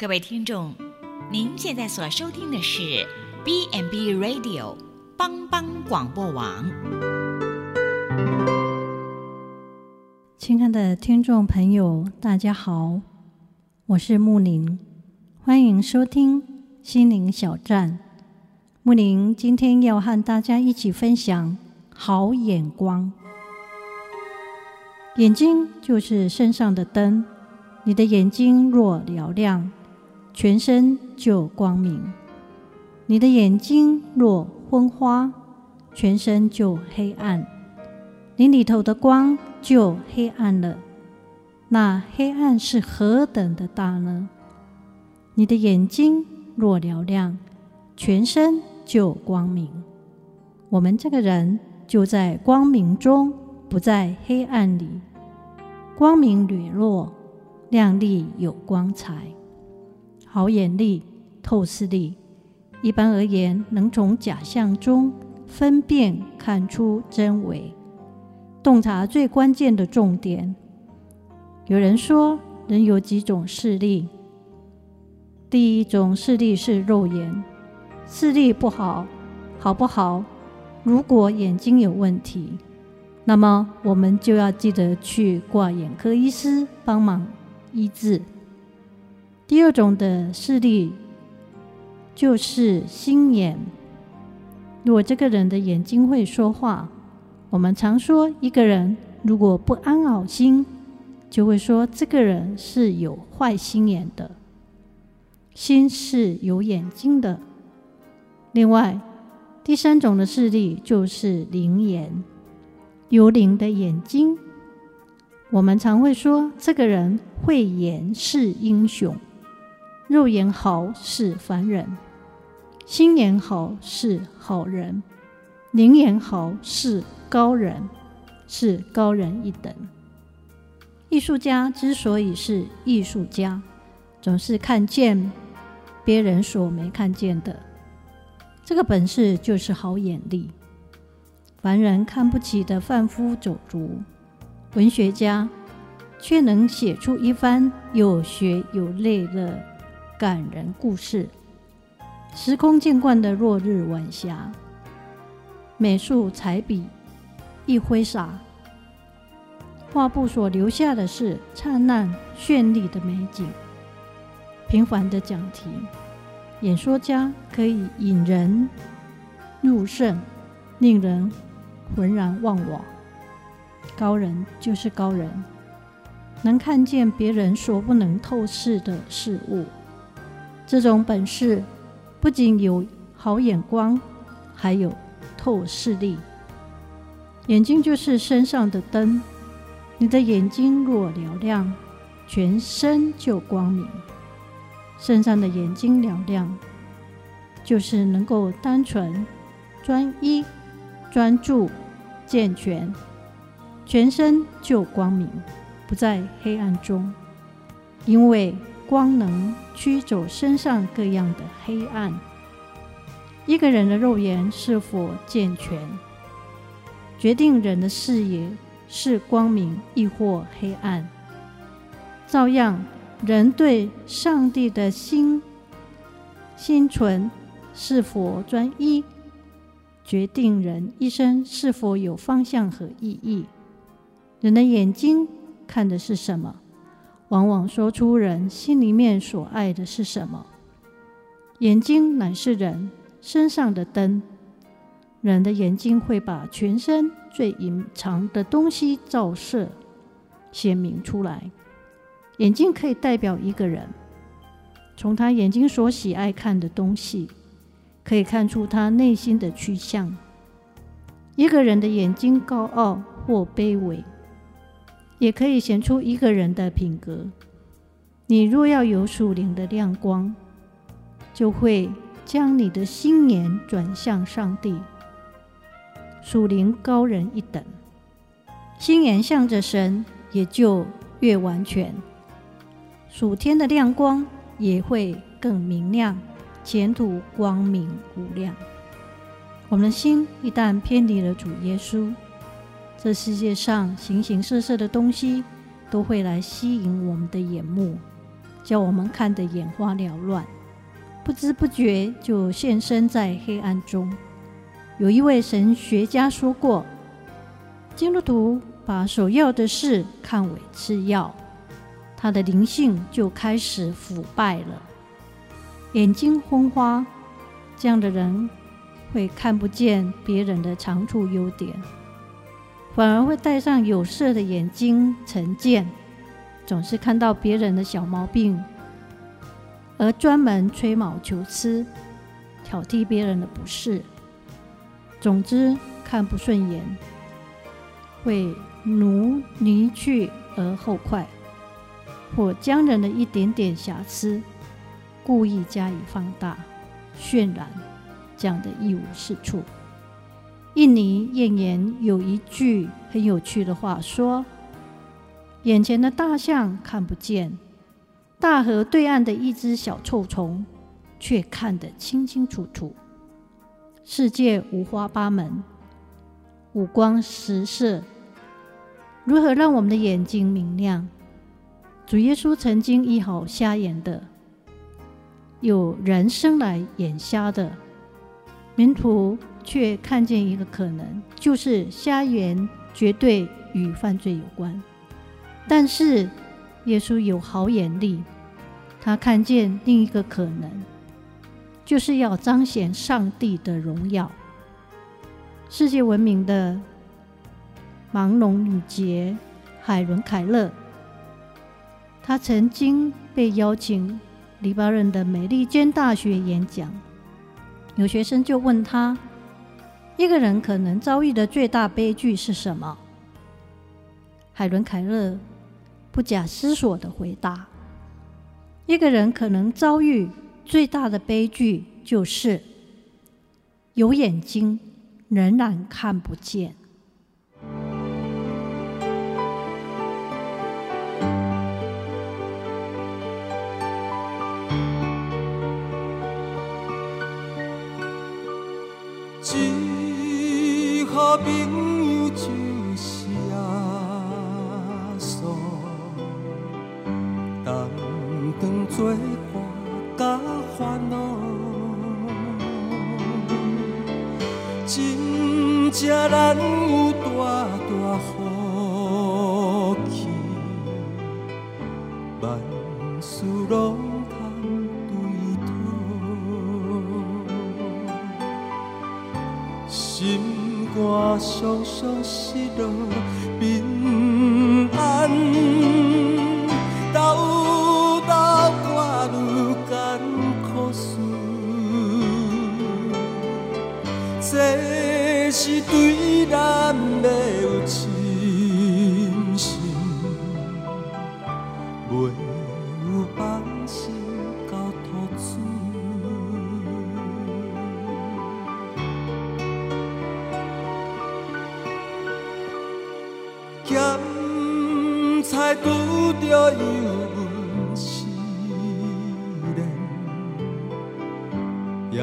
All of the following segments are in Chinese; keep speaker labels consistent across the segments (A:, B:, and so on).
A: 各位听众，您现在所收听的是 B n B Radio 帮帮广播网。
B: 亲爱的听众朋友，大家好，我是木林，欢迎收听心灵小站。木林今天要和大家一起分享好眼光。眼睛就是身上的灯，你的眼睛若嘹亮，全身就光明；你的眼睛若昏花，全身就黑暗。你里头的光就黑暗了，那黑暗是何等的大呢？你的眼睛若嘹亮，全身就光明。我们这个人就在光明中。不在黑暗里，光明磊落，亮丽有光彩，好眼力、透视力。一般而言，能从假象中分辨看出真伪，洞察最关键的重点。有人说，人有几种视力，第一种视力是肉眼，视力不好，好不好？如果眼睛有问题。那么我们就要记得去挂眼科医师帮忙医治。第二种的视力就是心眼。如果这个人的眼睛会说话，我们常说一个人如果不安好心，就会说这个人是有坏心眼的。心是有眼睛的。另外，第三种的视力就是灵眼。有灵的眼睛，我们常会说这个人慧眼是英雄，肉眼好是凡人，心眼好是好人，灵眼好是高人，是高人一等。艺术家之所以是艺术家，总是看见别人所没看见的，这个本事就是好眼力。凡人看不起的贩夫走卒，文学家却能写出一番有血有泪的感人故事。时空见惯的落日晚霞，美术彩笔一挥洒，画布所留下的是灿烂绚丽的美景。平凡的讲题，演说家可以引人入胜，令人。浑然忘我，高人就是高人，能看见别人所不能透视的事物。这种本事不仅有好眼光，还有透视力。眼睛就是身上的灯，你的眼睛若嘹亮，全身就光明。身上的眼睛嘹亮，就是能够单纯、专一。专注、健全，全身就光明，不在黑暗中。因为光能驱走身上各样的黑暗。一个人的肉眼是否健全，决定人的视野是光明亦或黑暗。照样，人对上帝的心心存是否专一。决定人一生是否有方向和意义。人的眼睛看的是什么，往往说出人心里面所爱的是什么。眼睛乃是人身上的灯，人的眼睛会把全身最隐藏的东西照射显明出来。眼睛可以代表一个人，从他眼睛所喜爱看的东西。可以看出他内心的趋向。一个人的眼睛高傲或卑微，也可以显出一个人的品格。你若要有属灵的亮光，就会将你的心眼转向上帝，属灵高人一等。心眼向着神，也就越完全，属天的亮光也会更明亮。前途光明无量。我们的心一旦偏离了主耶稣，这世界上形形色色的东西都会来吸引我们的眼目，叫我们看得眼花缭乱，不知不觉就现身在黑暗中。有一位神学家说过，基督徒把首要的事看为次要，他的灵性就开始腐败了，眼睛昏花。这样的人会看不见别人的长处优点，反而会戴上有色的眼睛成见。总是看到别人的小毛病，而专门吹毛求疵，挑剔别人的不是。总之，看不顺眼，会奴泥去而后快，或将人的一点点瑕疵故意加以放大、渲染，讲得一无是处。印尼谚言有一句很有趣的话说。眼前的大象看不见，大河对岸的一只小臭虫却看得清清楚楚。世界五花八门，五光十色，如何让我们的眼睛明亮？主耶稣曾经医好瞎眼的，有人生来眼瞎的，门徒却看见一个可能，就是瞎眼绝对与犯罪有关。但是，耶稣有好眼力，他看见另一个可能，就是要彰显上帝的荣耀。世界闻名的盲聋女杰海伦·凯勒，她曾经被邀请黎巴嫩的美利坚大学演讲，有学生就问他：一个人可能遭遇的最大悲剧是什么？海伦·凯勒。不假思索地回答：“一个人可能遭遇最大的悲剧，就是有眼睛仍然看不见。”
C: 真正咱有大大福气，万事拢通对讨，心肝酸酸失落着油温试炼，也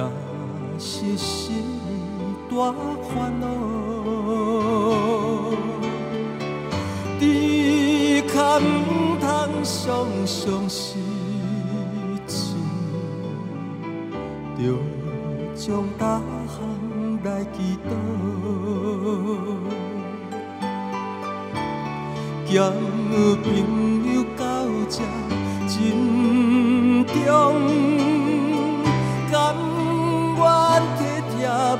C: 是心。大烦恼，只可唔通常常失志，着将大项来祈祷，交朋友到这真重，甘愿。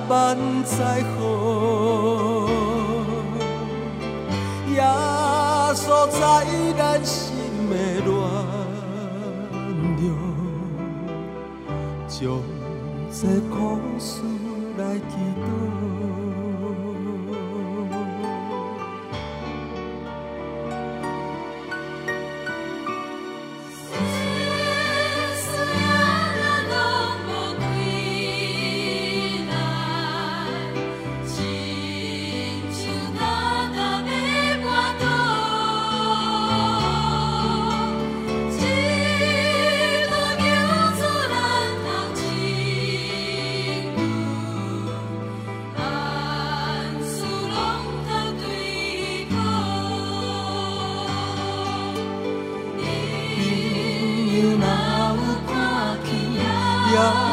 C: 万载好，耶稣在咱心的暖流，将这苦事来祈祷。也